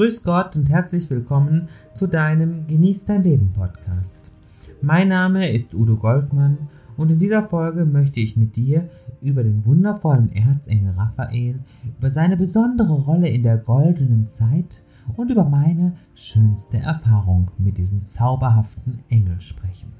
Grüß Gott und herzlich willkommen zu deinem Genieß dein Leben Podcast. Mein Name ist Udo Golfmann und in dieser Folge möchte ich mit dir über den wundervollen Erzengel Raphael, über seine besondere Rolle in der goldenen Zeit und über meine schönste Erfahrung mit diesem zauberhaften Engel sprechen.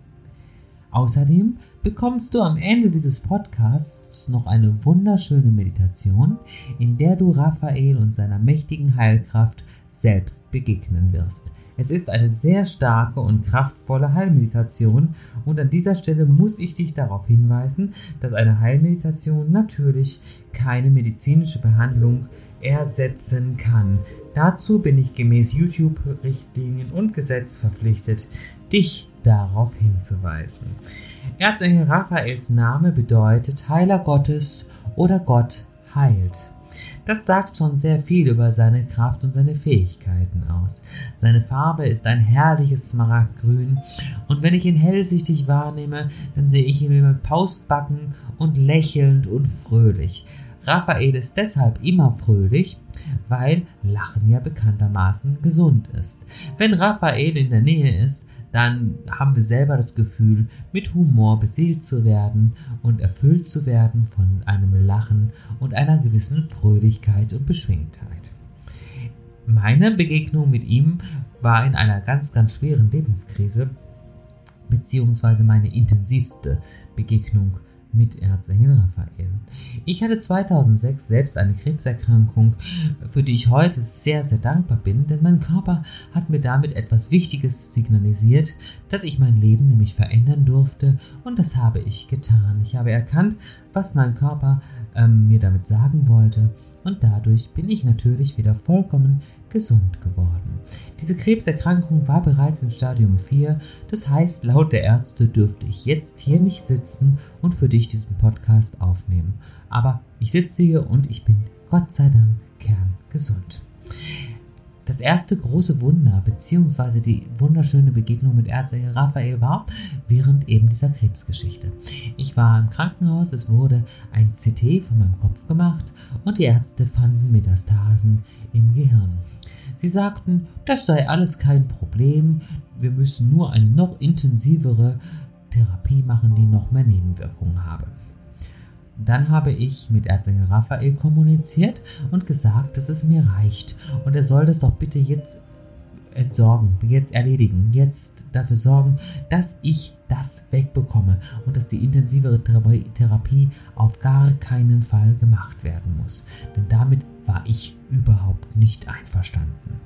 Außerdem bekommst du am Ende dieses Podcasts noch eine wunderschöne Meditation, in der du Raphael und seiner mächtigen Heilkraft selbst begegnen wirst. Es ist eine sehr starke und kraftvolle Heilmeditation und an dieser Stelle muss ich dich darauf hinweisen, dass eine Heilmeditation natürlich keine medizinische Behandlung ersetzen kann. Dazu bin ich gemäß YouTube-Richtlinien und Gesetz verpflichtet, dich darauf hinzuweisen. Erzengel Raphaels Name bedeutet Heiler Gottes oder Gott heilt. Das sagt schon sehr viel über seine Kraft und seine Fähigkeiten aus. Seine Farbe ist ein herrliches Smaragdgrün und wenn ich ihn hellsichtig wahrnehme, dann sehe ich ihn mit Paustbacken und lächelnd und fröhlich. Raphael ist deshalb immer fröhlich, weil Lachen ja bekanntermaßen gesund ist. Wenn Raphael in der Nähe ist, dann haben wir selber das Gefühl, mit Humor beseelt zu werden und erfüllt zu werden von einem Lachen und einer gewissen Fröhlichkeit und Beschwingtheit. Meine Begegnung mit ihm war in einer ganz, ganz schweren Lebenskrise, beziehungsweise meine intensivste Begegnung mit Erzengel Raphael. Ich hatte 2006 selbst eine Krebserkrankung, für die ich heute sehr, sehr dankbar bin, denn mein Körper hat mir damit etwas Wichtiges signalisiert, dass ich mein Leben nämlich verändern durfte und das habe ich getan. Ich habe erkannt, was mein Körper ähm, mir damit sagen wollte und dadurch bin ich natürlich wieder vollkommen gesund geworden. Diese Krebserkrankung war bereits in Stadium 4, das heißt, laut der Ärzte dürfte ich jetzt hier nicht sitzen und für dich diesen Podcast aufnehmen. Aber ich sitze hier und ich bin Gott sei Dank kerngesund. Das erste große Wunder bzw. die wunderschöne Begegnung mit Erzengel Raphael war während eben dieser Krebsgeschichte. Ich war im Krankenhaus, es wurde ein CT von meinem Kopf gemacht und die Ärzte fanden Metastasen im Gehirn. Sie sagten, das sei alles kein Problem, wir müssen nur eine noch intensivere Therapie machen, die noch mehr Nebenwirkungen habe. Dann habe ich mit Erzengel Raphael kommuniziert und gesagt, dass es mir reicht und er soll das doch bitte jetzt entsorgen, jetzt erledigen, jetzt dafür sorgen, dass ich das wegbekomme und dass die intensivere Therapie auf gar keinen Fall gemacht werden muss. Denn damit war ich überhaupt nicht einverstanden.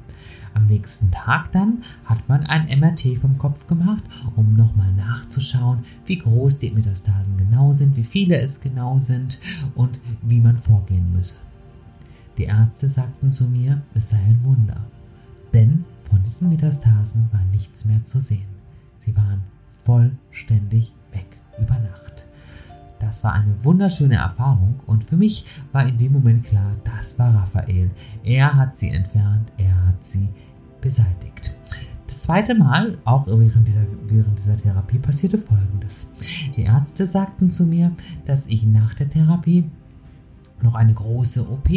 Am nächsten Tag dann hat man ein MRT vom Kopf gemacht, um nochmal nachzuschauen, wie groß die Metastasen genau sind, wie viele es genau sind und wie man vorgehen müsse. Die Ärzte sagten zu mir, es sei ein Wunder, denn von diesen Metastasen war nichts mehr zu sehen. Sie waren vollständig weg über Nacht. Das war eine wunderschöne Erfahrung und für mich war in dem Moment klar, das war Raphael. Er hat sie entfernt, er hat sie beseitigt. Das zweite Mal, auch während dieser, während dieser Therapie, passierte Folgendes. Die Ärzte sagten zu mir, dass ich nach der Therapie noch eine große OP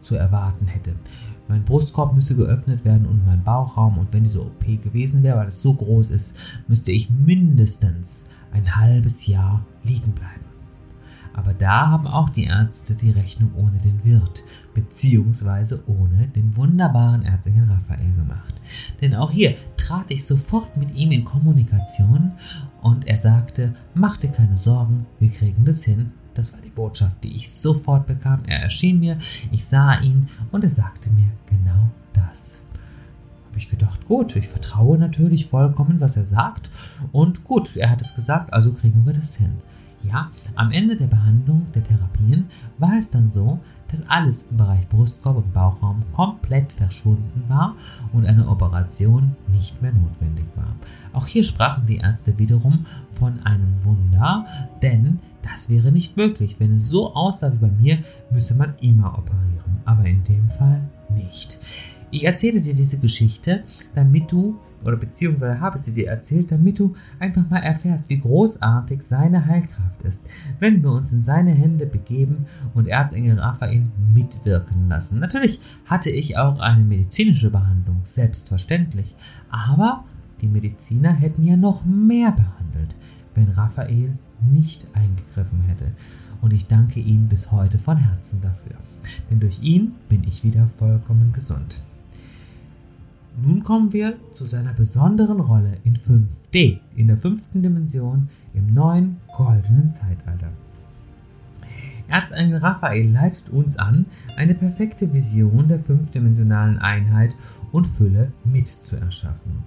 zu erwarten hätte. Mein Brustkorb müsse geöffnet werden und mein Bauchraum. Und wenn diese OP gewesen wäre, weil es so groß ist, müsste ich mindestens ein halbes Jahr liegen bleiben. Aber da haben auch die Ärzte die Rechnung ohne den Wirt, beziehungsweise ohne den wunderbaren Erzengel Raphael gemacht. Denn auch hier trat ich sofort mit ihm in Kommunikation und er sagte, mach dir keine Sorgen, wir kriegen das hin. Das war die Botschaft, die ich sofort bekam. Er erschien mir, ich sah ihn und er sagte mir genau das. Habe ich gedacht, gut, ich vertraue natürlich vollkommen, was er sagt. Und gut, er hat es gesagt, also kriegen wir das hin. Ja, am Ende der Behandlung der Therapien war es dann so, dass alles im Bereich Brustkorb und Bauchraum komplett verschwunden war und eine Operation nicht mehr notwendig war. Auch hier sprachen die Ärzte wiederum von einem Wunder, denn das wäre nicht möglich. Wenn es so aussah wie bei mir, müsse man immer operieren, aber in dem Fall nicht. Ich erzähle dir diese Geschichte, damit du, oder beziehungsweise habe sie dir erzählt, damit du einfach mal erfährst, wie großartig seine Heilkraft ist, wenn wir uns in seine Hände begeben und Erzengel Raphael mitwirken lassen. Natürlich hatte ich auch eine medizinische Behandlung, selbstverständlich, aber die Mediziner hätten ja noch mehr behandelt, wenn Raphael nicht eingegriffen hätte. Und ich danke ihm bis heute von Herzen dafür. Denn durch ihn bin ich wieder vollkommen gesund. Nun kommen wir zu seiner besonderen Rolle in 5D, in der fünften Dimension im neuen goldenen Zeitalter. Erzengel Raphael leitet uns an, eine perfekte Vision der fünfdimensionalen Einheit und Fülle mitzuerschaffen.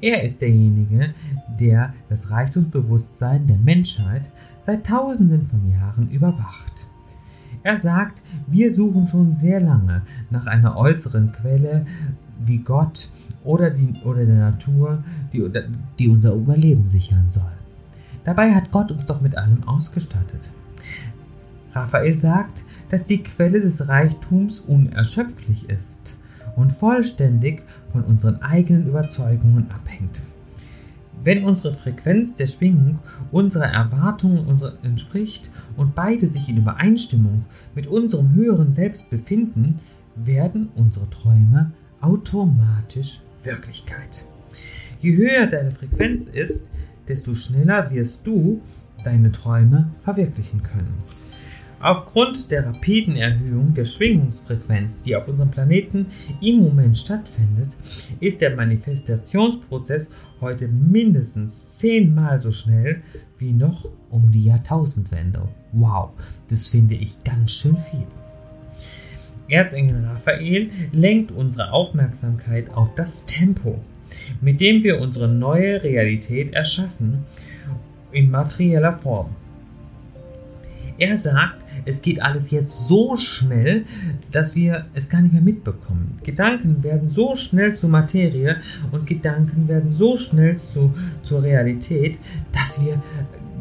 Er ist derjenige, der das Reichtumsbewusstsein der Menschheit seit Tausenden von Jahren überwacht. Er sagt, wir suchen schon sehr lange nach einer äußeren Quelle wie Gott oder, die, oder der Natur, die, die unser Überleben sichern soll. Dabei hat Gott uns doch mit allem ausgestattet. Raphael sagt, dass die Quelle des Reichtums unerschöpflich ist und vollständig von unseren eigenen Überzeugungen abhängt. Wenn unsere Frequenz der Schwingung unserer Erwartungen entspricht und beide sich in Übereinstimmung mit unserem höheren Selbst befinden, werden unsere Träume automatisch Wirklichkeit. Je höher deine Frequenz ist, desto schneller wirst du deine Träume verwirklichen können. Aufgrund der rapiden Erhöhung der Schwingungsfrequenz, die auf unserem Planeten im Moment stattfindet, ist der Manifestationsprozess heute mindestens zehnmal so schnell wie noch um die Jahrtausendwende. Wow, das finde ich ganz schön viel. Erzengel Raphael lenkt unsere Aufmerksamkeit auf das Tempo, mit dem wir unsere neue Realität erschaffen in materieller Form. Er sagt, es geht alles jetzt so schnell, dass wir es gar nicht mehr mitbekommen. Gedanken werden so schnell zur Materie und Gedanken werden so schnell zu, zur Realität, dass wir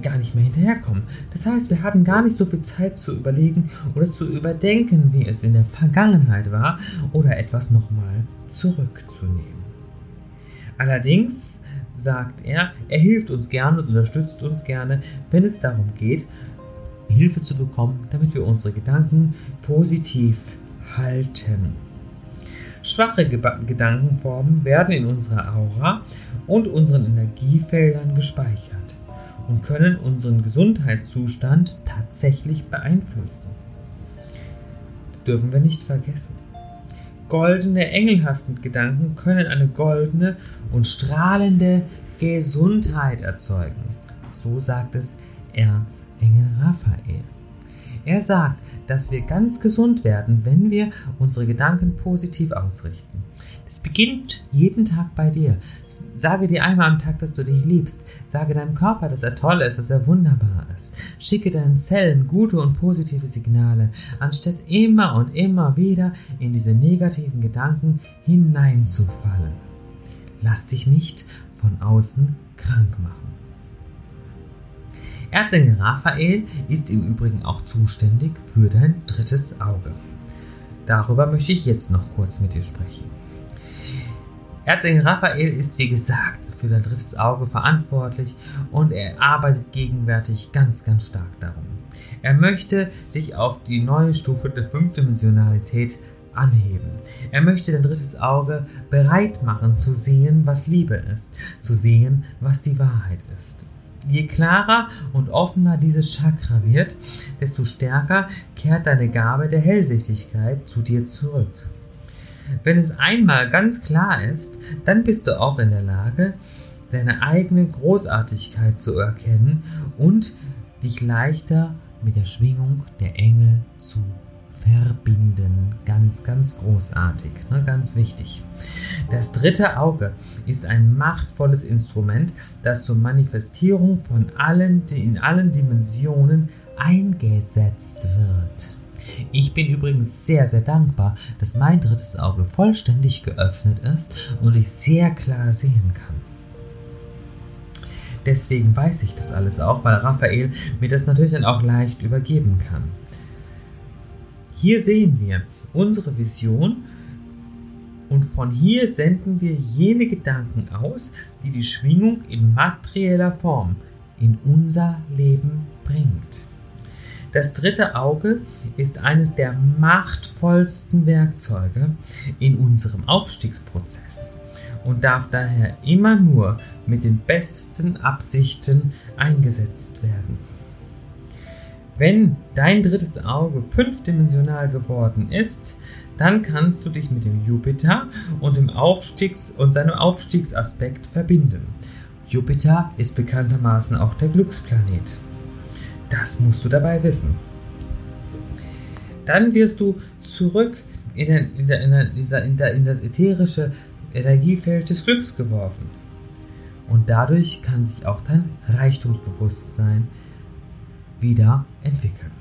gar nicht mehr hinterherkommen. Das heißt, wir haben gar nicht so viel Zeit zu überlegen oder zu überdenken, wie es in der Vergangenheit war oder etwas nochmal zurückzunehmen. Allerdings sagt er, er hilft uns gerne und unterstützt uns gerne, wenn es darum geht, Hilfe zu bekommen, damit wir unsere Gedanken positiv halten. Schwache Gedankenformen werden in unserer Aura und unseren Energiefeldern gespeichert und können unseren Gesundheitszustand tatsächlich beeinflussen. Das dürfen wir nicht vergessen. Goldene, engelhafte Gedanken können eine goldene und strahlende Gesundheit erzeugen. So sagt es Erzengel Raphael. Er sagt, dass wir ganz gesund werden, wenn wir unsere Gedanken positiv ausrichten. Es beginnt jeden Tag bei dir. Sage dir einmal am Tag, dass du dich liebst. Sage deinem Körper, dass er toll ist, dass er wunderbar ist. Schicke deinen Zellen gute und positive Signale, anstatt immer und immer wieder in diese negativen Gedanken hineinzufallen. Lass dich nicht von außen krank machen. Erzengel Raphael ist im Übrigen auch zuständig für dein drittes Auge. Darüber möchte ich jetzt noch kurz mit dir sprechen. Erzengel Raphael ist, wie gesagt, für dein drittes Auge verantwortlich und er arbeitet gegenwärtig ganz, ganz stark darum. Er möchte dich auf die neue Stufe der Fünfdimensionalität anheben. Er möchte dein drittes Auge bereit machen zu sehen, was Liebe ist, zu sehen, was die Wahrheit ist. Je klarer und offener dieses Chakra wird, desto stärker kehrt deine Gabe der Hellsichtigkeit zu dir zurück. Wenn es einmal ganz klar ist, dann bist du auch in der Lage, deine eigene Großartigkeit zu erkennen und dich leichter mit der Schwingung der Engel zu verbinden. Ganz, ganz großartig, ne? ganz wichtig. Das dritte Auge ist ein machtvolles Instrument, das zur Manifestierung von allen, in allen Dimensionen eingesetzt wird. Ich bin übrigens sehr, sehr dankbar, dass mein drittes Auge vollständig geöffnet ist und ich sehr klar sehen kann. Deswegen weiß ich das alles auch, weil Raphael mir das natürlich dann auch leicht übergeben kann. Hier sehen wir unsere Vision Und von hier senden wir jene Gedanken aus, die die Schwingung in materieller Form in unser Leben bringt. Das dritte Auge ist eines der machtvollsten Werkzeuge in unserem Aufstiegsprozess und darf daher immer nur mit den besten Absichten eingesetzt werden. Wenn dein drittes Auge fünfdimensional geworden ist, dann kannst du dich mit dem Jupiter und, dem Aufstiegs und seinem Aufstiegsaspekt verbinden. Jupiter ist bekanntermaßen auch der Glücksplanet. Das musst du dabei wissen. Dann wirst du zurück in, den, in, der, in, der, in, der, das ätherische Energiefeld des Glücks geworfen. Und dadurch kann sich auch dein Reichtumsbewusstsein wieder entwickeln.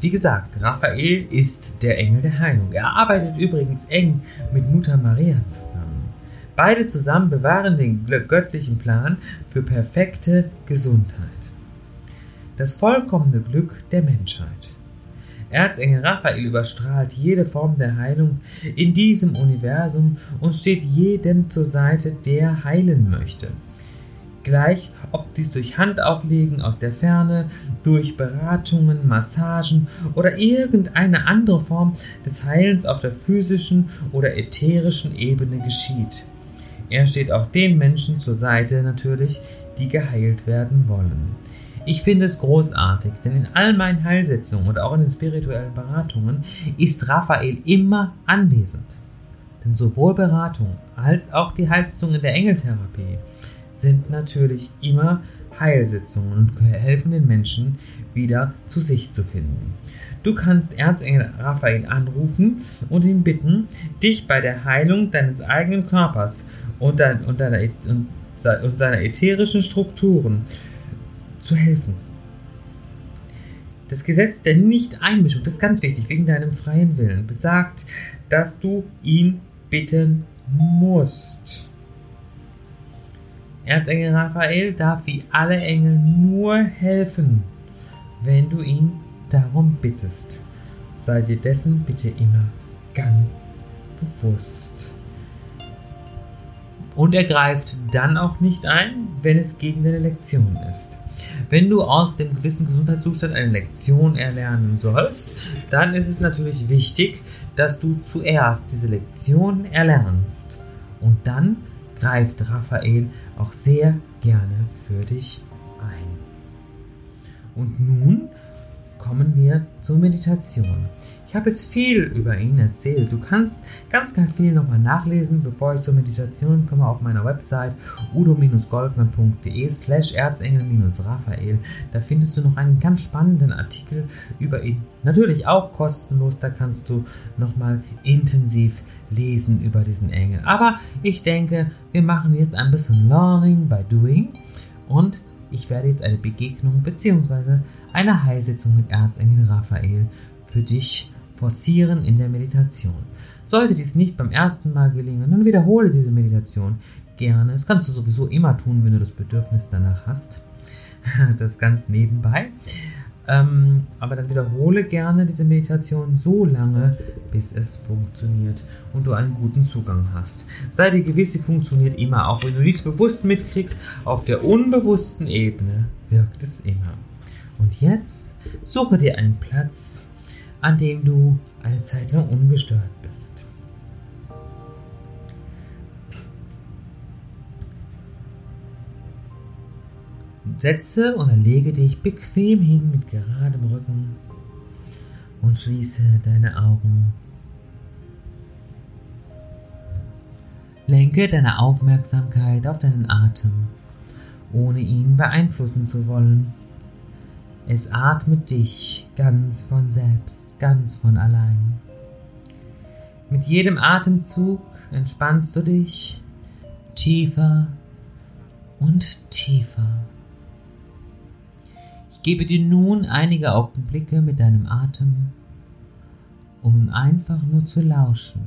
Wie gesagt, Raphael ist der Engel der Heilung. Er arbeitet übrigens eng mit Mutter Maria zusammen. Beide zusammen bewahren den göttlichen Plan für perfekte Gesundheit. Das vollkommene Glück der Menschheit. Erzengel Raphael überstrahlt jede Form der Heilung in diesem Universum und steht jedem zur Seite, der heilen möchte. Gleich ob dies durch Handauflegen aus der Ferne, durch Beratungen, Massagen oder irgendeine andere Form des Heilens auf der physischen oder ätherischen Ebene geschieht. Er steht auch den Menschen zur Seite natürlich, die geheilt werden wollen. Ich finde es großartig, denn in all meinen Heilsetzungen und auch in den spirituellen Beratungen ist Raphael immer anwesend. Denn sowohl Beratung als auch die Heilsetzungen der Engeltherapie sind natürlich immer Heilsitzungen und helfen den Menschen wieder zu sich zu finden. Du kannst Erzengel Raphael anrufen und ihn bitten, dich bei der Heilung deines eigenen Körpers und, dein, und, deiner, und seiner ätherischen Strukturen zu helfen. Das Gesetz der Nicht-Einmischung, das ist ganz wichtig, wegen deinem freien Willen, besagt, dass du ihn bitten musst. Erzengel Raphael darf wie alle Engel nur helfen, wenn du ihn darum bittest. Sei dir dessen bitte immer ganz bewusst. Und er greift dann auch nicht ein, wenn es gegen deine Lektion ist. Wenn du aus dem gewissen Gesundheitszustand eine Lektion erlernen sollst, dann ist es natürlich wichtig, dass du zuerst diese Lektion erlernst und dann greift Raphael auch sehr gerne für dich ein. Und nun kommen wir zur Meditation. Ich habe jetzt viel über ihn erzählt. Du kannst ganz, ganz viel nochmal nachlesen, bevor ich zur Meditation komme auf meiner Website udo-golfmann.de slash erzengel-raphael. Da findest du noch einen ganz spannenden Artikel über ihn. Natürlich auch kostenlos, da kannst du nochmal intensiv lesen über diesen Engel. Aber ich denke, wir machen jetzt ein bisschen Learning by Doing und ich werde jetzt eine Begegnung bzw. eine Heilsitzung mit Erzengel Raphael für dich forcieren in der Meditation. Sollte dies nicht beim ersten Mal gelingen, dann wiederhole diese Meditation gerne. Das kannst du sowieso immer tun, wenn du das Bedürfnis danach hast. Das ganz nebenbei. Ähm, aber dann wiederhole gerne diese Meditation so lange, bis es funktioniert und du einen guten Zugang hast. Sei dir gewiss, sie funktioniert immer, auch wenn du nichts bewusst mitkriegst. Auf der unbewussten Ebene wirkt es immer. Und jetzt suche dir einen Platz, an dem du eine Zeit lang ungestört Setze oder lege dich bequem hin mit geradem Rücken und schließe deine Augen. Lenke deine Aufmerksamkeit auf deinen Atem, ohne ihn beeinflussen zu wollen. Es atmet dich ganz von selbst, ganz von allein. Mit jedem Atemzug entspannst du dich tiefer und tiefer. Gebe dir nun einige Augenblicke mit deinem Atem, um einfach nur zu lauschen.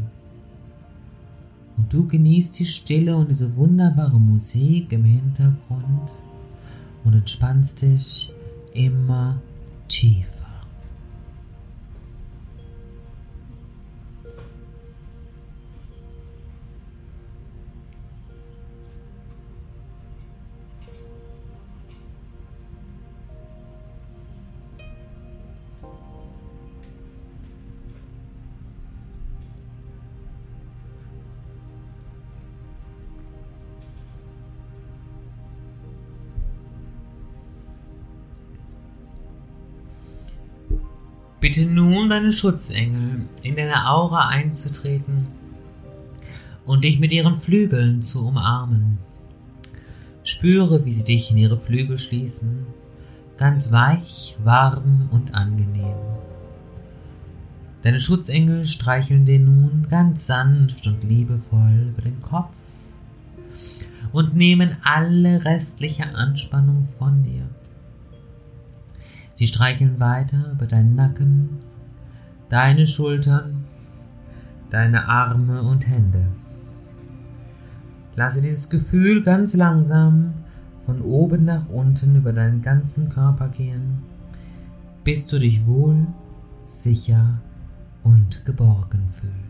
Und du genießt die Stille und diese wunderbare Musik im Hintergrund und entspannst dich immer tiefer. Bitte nun deine Schutzengel in deine Aura einzutreten und dich mit ihren Flügeln zu umarmen. Spüre, wie sie dich in ihre Flügel schließen, ganz weich, warm und angenehm. Deine Schutzengel streicheln dir nun ganz sanft und liebevoll über den Kopf und nehmen alle restliche Anspannung von dir. Sie streicheln weiter über deinen Nacken, deine Schultern, deine Arme und Hände. Lasse dieses Gefühl ganz langsam von oben nach unten über deinen ganzen Körper gehen, bis du dich wohl, sicher und geborgen fühlst.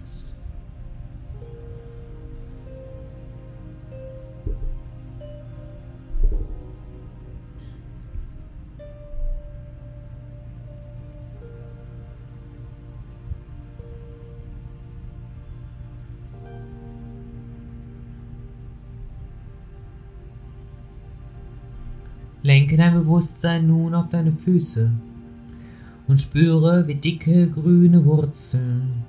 Lenke dein Bewusstsein nun auf deine Füße und spüre, wie dicke grüne Wurzeln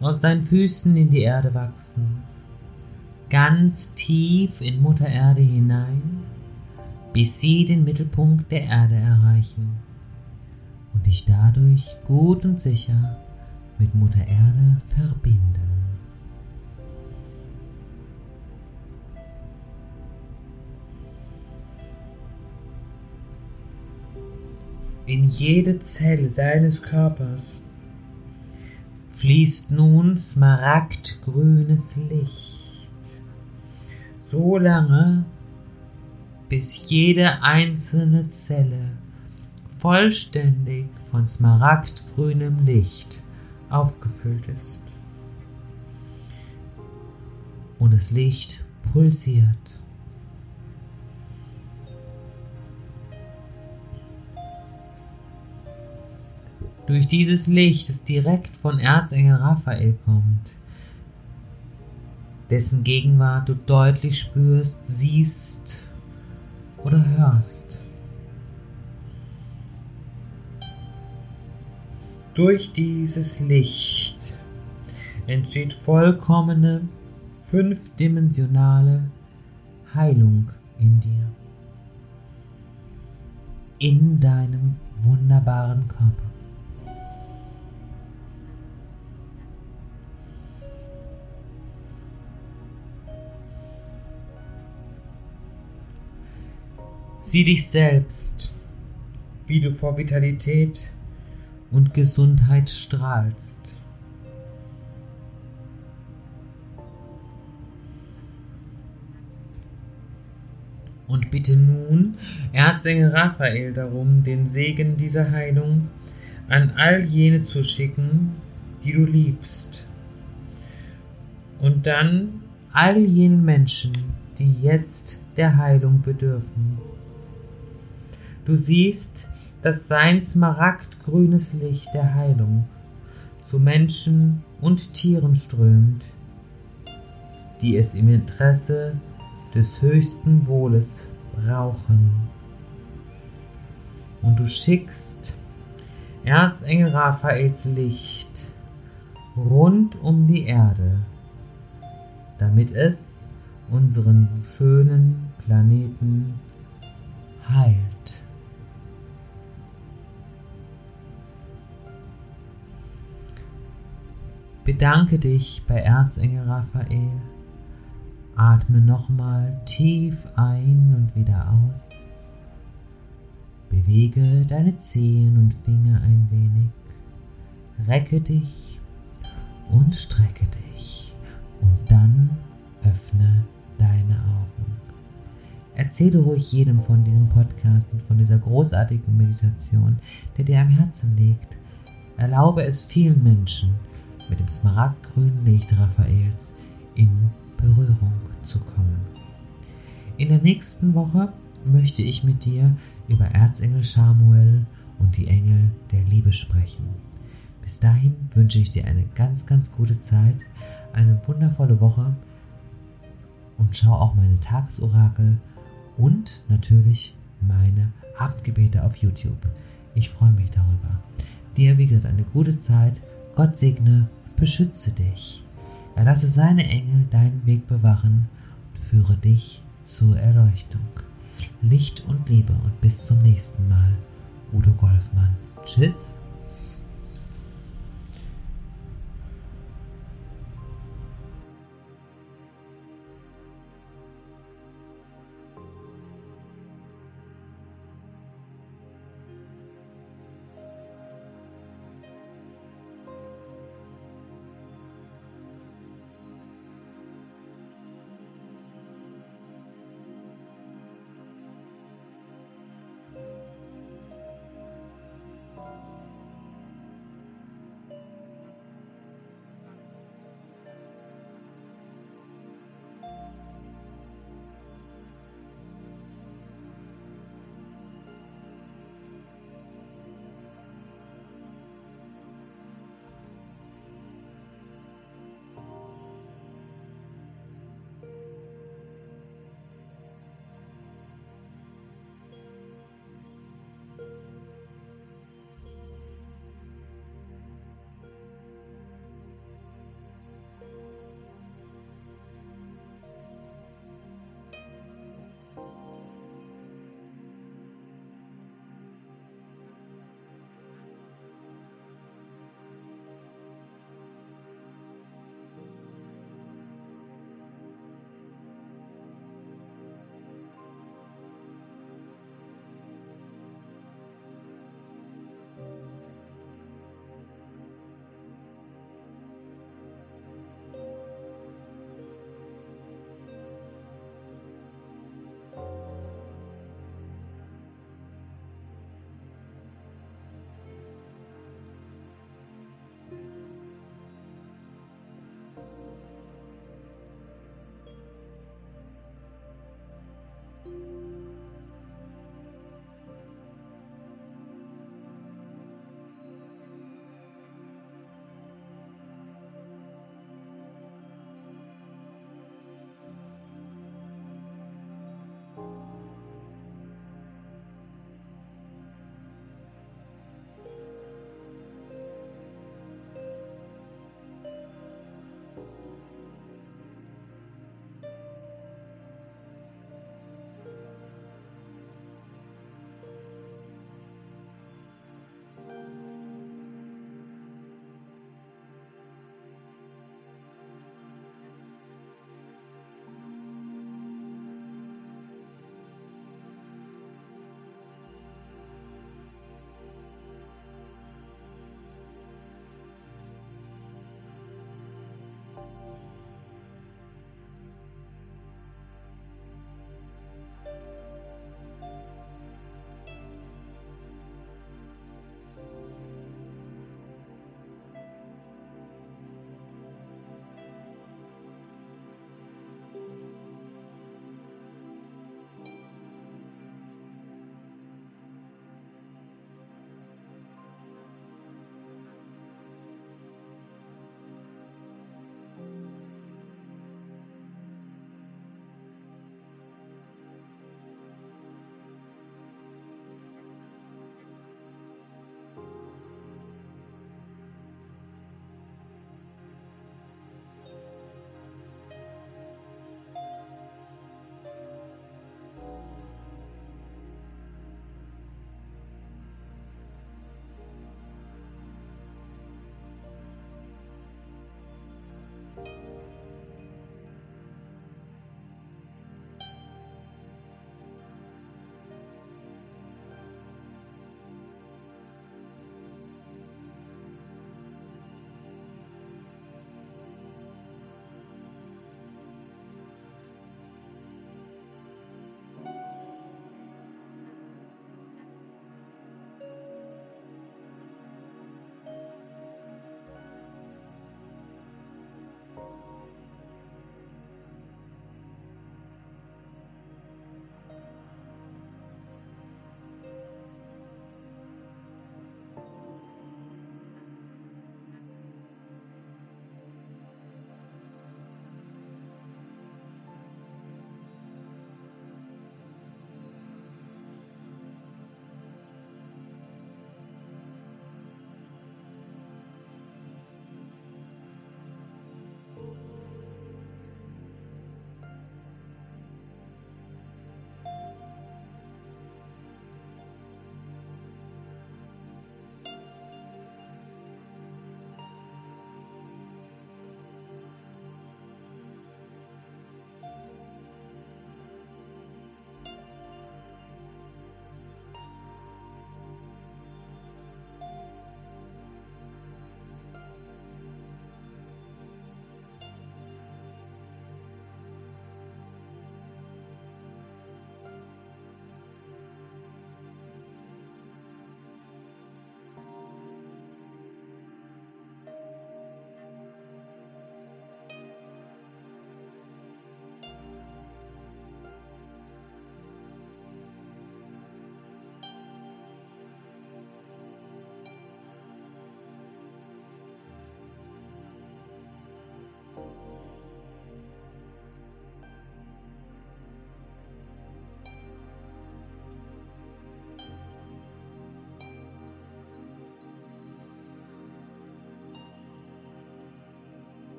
aus deinen Füßen in die Erde wachsen, ganz tief in Mutter Erde hinein, bis sie den Mittelpunkt der Erde erreichen und dich dadurch gut und sicher mit Mutter Erde verbinden. In jede Zelle deines Körpers fließt nun smaragdgrünes Licht, so lange, bis jede einzelne Zelle vollständig von smaragdgrünem Licht aufgefüllt ist. Und das Licht pulsiert. Durch dieses Licht, das direkt von Erzengel Raphael kommt, dessen Gegenwart du deutlich spürst, siehst oder hörst. Durch dieses Licht entsteht vollkommene, fünfdimensionale Heilung in dir. In deinem wunderbaren Körper. Sieh dich selbst, wie du vor Vitalität und Gesundheit strahlst. Und bitte nun Erzengel Raphael darum, den Segen dieser Heilung an all jene zu schicken, die du liebst. Und dann all jenen Menschen, die jetzt der Heilung bedürfen. Du siehst, dass sein smaragdgrünes Licht der Heilung zu Menschen und Tieren strömt, die es im Interesse des höchsten Wohles brauchen. Und du schickst Erzengel Raphaels Licht rund um die Erde, damit es unseren schönen Planeten heilt. Bedanke dich bei Erzengel Raphael. Atme nochmal tief ein und wieder aus. Bewege deine Zehen und Finger ein wenig. Recke dich und strecke dich. Und dann öffne deine Augen. Erzähle ruhig jedem von diesem Podcast und von dieser großartigen Meditation, der dir am Herzen liegt. Erlaube es vielen Menschen, mit dem smaragdgrünen Licht Raphaels in Berührung zu kommen. In der nächsten Woche möchte ich mit dir über Erzengel Samuel und die Engel der Liebe sprechen. Bis dahin wünsche ich dir eine ganz, ganz gute Zeit, eine wundervolle Woche und schau auch meine Tagesorakel und natürlich meine Abendgebete auf YouTube. Ich freue mich darüber. Dir, wie gesagt, eine gute Zeit. Gott segne beschütze dich. Er lasse seine Engel deinen Weg bewachen und führe dich zur Erleuchtung. Licht und Liebe und bis zum nächsten Mal. Udo Golfmann. Tschüss.